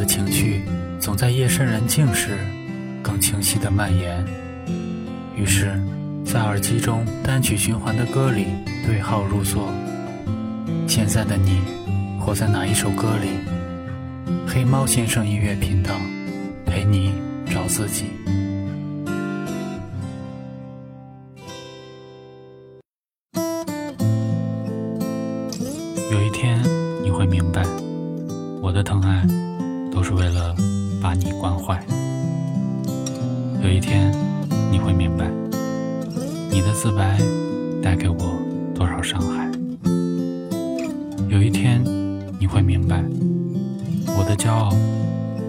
的情绪总在夜深人静时更清晰地蔓延。于是，在耳机中单曲循环的歌里对号入座。现在的你，活在哪一首歌里？黑猫先生音乐频道，陪你找自己。有一天，你会明白，我的疼爱都是为了把你惯坏。有一天，你会明白，你的自白带给我多少伤害。有一天，你会明白，我的骄傲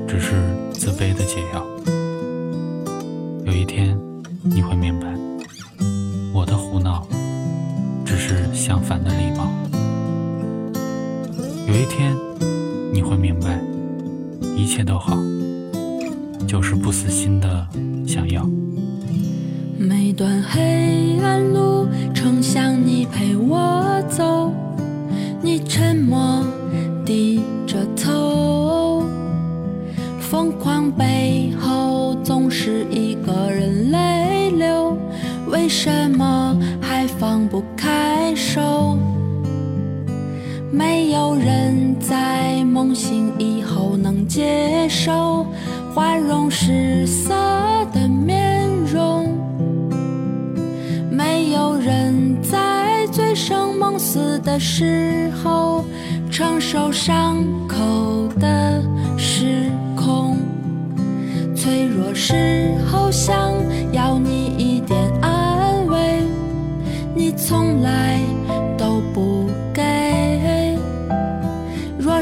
只是自卑的解药。有一天，你会明白，一切都好，就是不死心的想要。每段黑暗路程，想你陪我走，你沉默低着头，疯狂背后总是一个人泪流，为什么还放不开手？没有人在梦醒以后能接受花容失色的面容，没有人在醉生梦死的时候承受伤口的失控，脆弱时候想要你依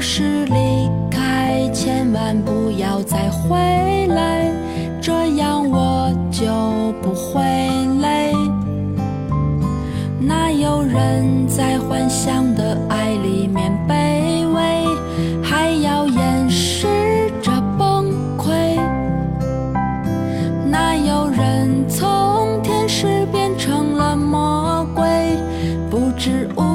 是离开，千万不要再回来，这样我就不会累。哪有人在幻想的爱里面卑微，还要掩饰着崩溃？哪有人从天使变成了魔鬼，不知无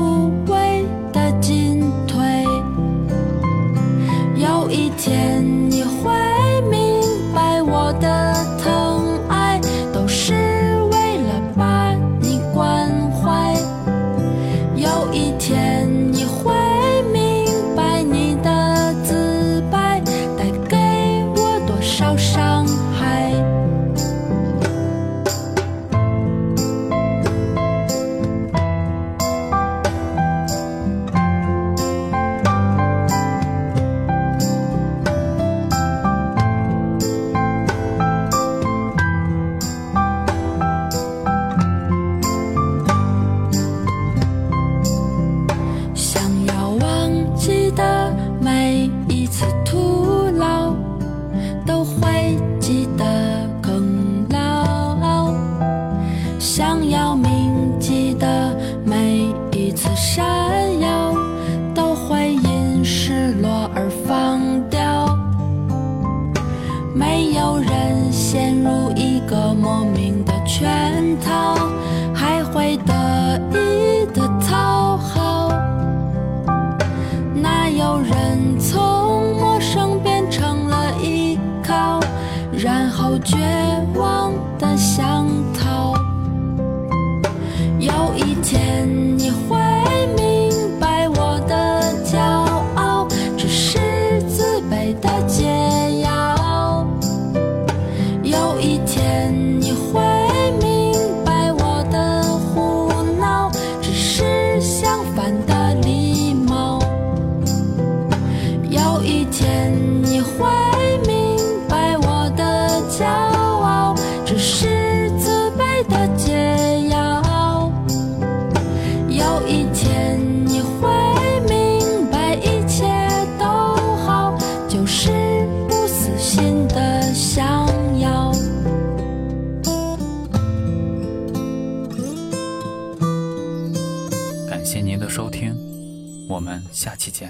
没有人陷入一个莫名的圈套，还会得意的讨好。哪有人从陌生变成了依靠，然后绝望的想逃？有一天你会的收听，我们下期见。